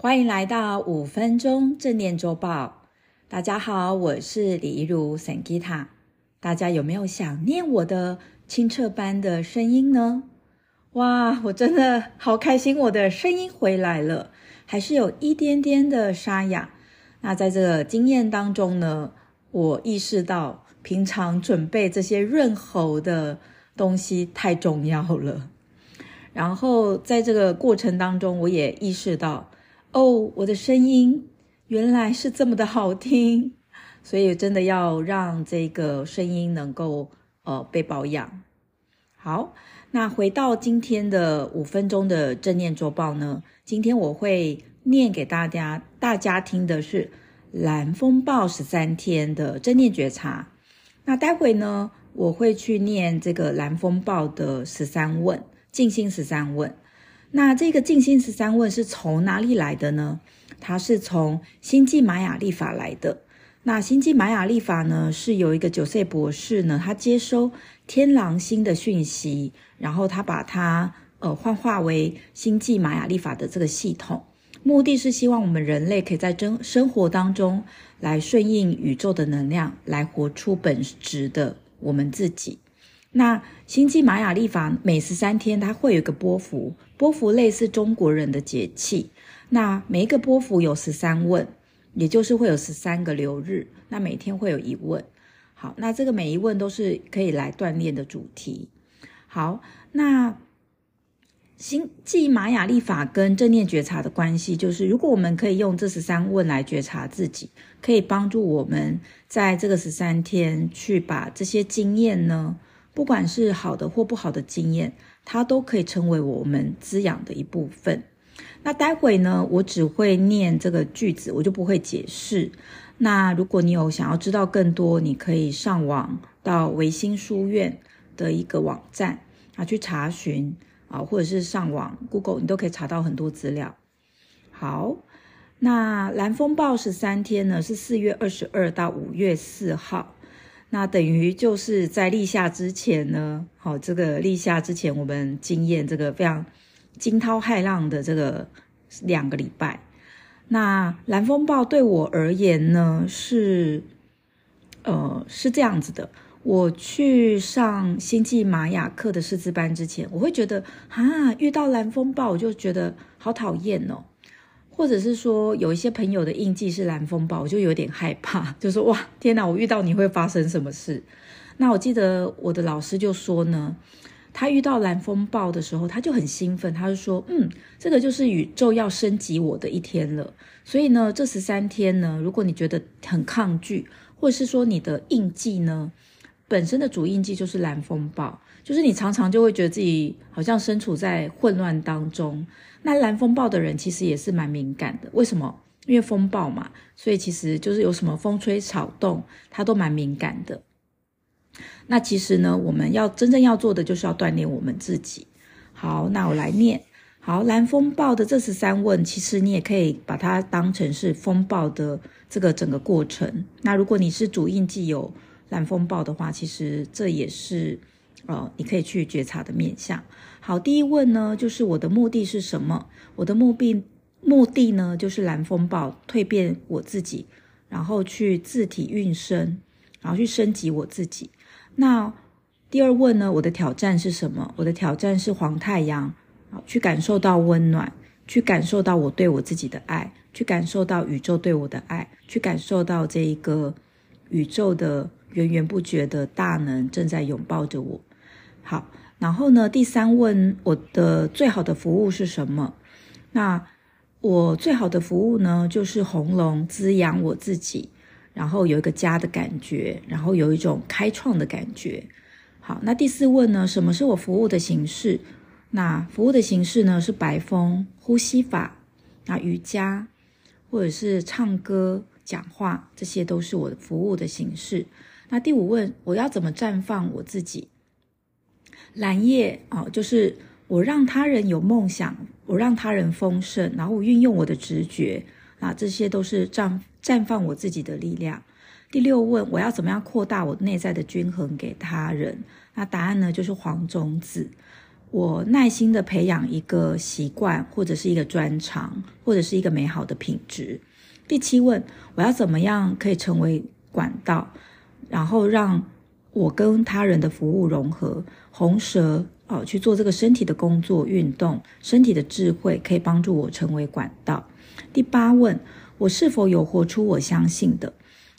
欢迎来到五分钟正念周报。大家好，我是李怡如 Sangita。大家有没有想念我的清澈般的声音呢？哇，我真的好开心，我的声音回来了，还是有一点点的沙哑。那在这个经验当中呢，我意识到平常准备这些润喉的东西太重要了。然后在这个过程当中，我也意识到，哦，我的声音原来是这么的好听，所以真的要让这个声音能够呃被保养。好，那回到今天的五分钟的正念周报呢，今天我会念给大家大家听的是蓝风暴十三天的正念觉察。那待会呢，我会去念这个蓝风暴的十三问。静心十三问，那这个静心十三问是从哪里来的呢？它是从星际玛雅历法来的。那星际玛雅历法呢，是有一个九岁博士呢，他接收天狼星的讯息，然后他把它呃幻化为星际玛雅历法的这个系统，目的是希望我们人类可以在生生活当中来顺应宇宙的能量，来活出本质的我们自己。那星际玛雅历法每十三天，它会有一个波幅，波幅类似中国人的节气。那每一个波幅有十三问，也就是会有十三个流日。那每天会有一问。好，那这个每一问都是可以来锻炼的主题。好，那星际玛雅历法跟正念觉察的关系，就是如果我们可以用这十三问来觉察自己，可以帮助我们在这个十三天去把这些经验呢。不管是好的或不好的经验，它都可以成为我们滋养的一部分。那待会呢，我只会念这个句子，我就不会解释。那如果你有想要知道更多，你可以上网到维新书院的一个网站啊去查询啊，或者是上网 Google，你都可以查到很多资料。好，那蓝风暴十三天呢，是四月二十二到五月四号。那等于就是在立夏之前呢，好，这个立夏之前，我们经验这个非常惊涛骇浪的这个两个礼拜。那蓝风暴对我而言呢，是呃是这样子的。我去上星际玛雅课的师资班之前，我会觉得啊，遇到蓝风暴我就觉得好讨厌哦。或者是说有一些朋友的印记是蓝风暴，我就有点害怕，就说哇，天哪，我遇到你会发生什么事？那我记得我的老师就说呢，他遇到蓝风暴的时候，他就很兴奋，他就说，嗯，这个就是宇宙要升级我的一天了。所以呢，这十三天呢，如果你觉得很抗拒，或者是说你的印记呢，本身的主印记就是蓝风暴，就是你常常就会觉得自己好像身处在混乱当中。那蓝风暴的人其实也是蛮敏感的，为什么？因为风暴嘛，所以其实就是有什么风吹草动，他都蛮敏感的。那其实呢，我们要真正要做的就是要锻炼我们自己。好，那我来念。好，蓝风暴的这十三问，其实你也可以把它当成是风暴的这个整个过程。那如果你是主印记有蓝风暴的话，其实这也是。呃，你可以去觉察的面向。好，第一问呢，就是我的目的是什么？我的目的目的呢，就是蓝风暴蜕变我自己，然后去自体运生，然后去升级我自己。那第二问呢，我的挑战是什么？我的挑战是黄太阳，去感受到温暖，去感受到我对我自己的爱，去感受到宇宙对我的爱，去感受到这一个宇宙的源源不绝的大能正在拥抱着我。好，然后呢，第三问，我的最好的服务是什么？那我最好的服务呢，就是红龙滋养我自己，然后有一个家的感觉，然后有一种开创的感觉。好，那第四问呢，什么是我服务的形式？那服务的形式呢，是白风呼吸法，那瑜伽，或者是唱歌、讲话，这些都是我的服务的形式。那第五问，我要怎么绽放我自己？蓝夜哦，就是我让他人有梦想，我让他人丰盛，然后我运用我的直觉啊，这些都是绽绽放我自己的力量。第六问，我要怎么样扩大我内在的均衡给他人？那答案呢，就是黄种子。我耐心的培养一个习惯，或者是一个专长，或者是一个美好的品质。第七问，我要怎么样可以成为管道，然后让我跟他人的服务融合？红蛇哦，去做这个身体的工作、运动，身体的智慧可以帮助我成为管道。第八问，我是否有活出我相信的？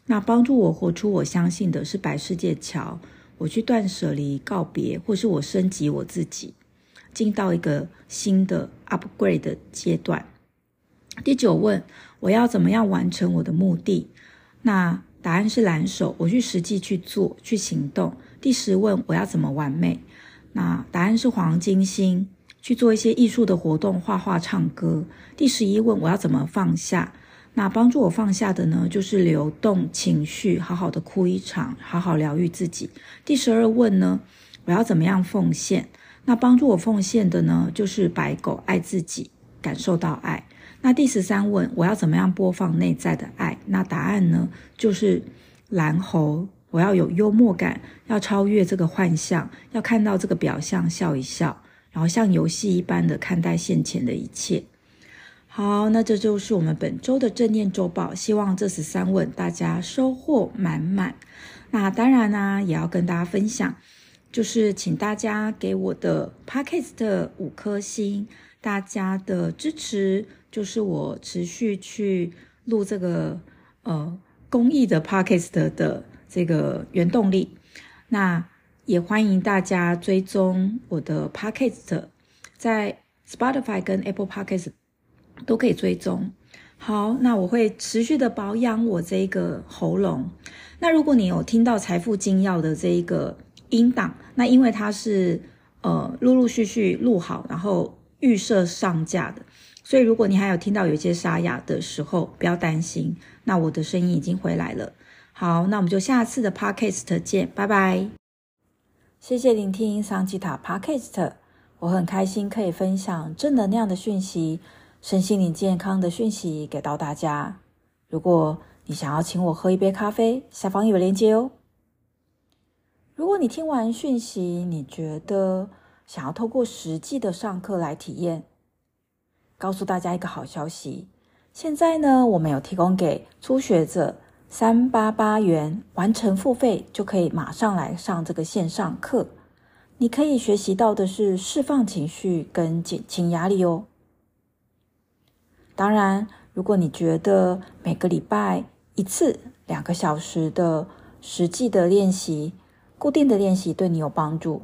那帮助我活出我相信的是白世界桥。我去断舍离、告别，或是我升级我自己，进到一个新的 upgrade 的阶段。第九问，我要怎么样完成我的目的？那答案是蓝手，我去实际去做、去行动。第十问，我要怎么完美？那答案是黄金星，去做一些艺术的活动，画画、唱歌。第十一问，我要怎么放下？那帮助我放下的呢，就是流动情绪，好好的哭一场，好好疗愈自己。第十二问呢，我要怎么样奉献？那帮助我奉献的呢，就是白狗爱自己，感受到爱。那第十三问，我要怎么样播放内在的爱？那答案呢，就是蓝猴，我要有幽默感，要超越这个幻象，要看到这个表象，笑一笑，然后像游戏一般的看待现前的一切。好，那这就是我们本周的正念周报。希望这十三问大家收获满满。那当然呢、也要跟大家分享，就是请大家给我的 Podcast 五颗星，大家的支持就是我持续去录这个呃公益的 Podcast 的这个原动力。那也欢迎大家追踪我的 Podcast，在 Spotify 跟 Apple Podcast。都可以追踪。好，那我会持续的保养我这个喉咙。那如果你有听到财富精要的这一个音档，那因为它是呃陆陆续续录好，然后预设上架的，所以如果你还有听到有一些沙哑的时候，不要担心。那我的声音已经回来了。好，那我们就下次的 Podcast 见，拜拜。谢谢聆听桑吉塔 Podcast，我很开心可以分享正能量的讯息。身心灵健康的讯息给到大家。如果你想要请我喝一杯咖啡，下方有链接哦。如果你听完讯息，你觉得想要透过实际的上课来体验，告诉大家一个好消息。现在呢，我们有提供给初学者三八八元完成付费，就可以马上来上这个线上课。你可以学习到的是释放情绪跟减轻压力哦。当然，如果你觉得每个礼拜一次两个小时的实际的练习、固定的练习对你有帮助，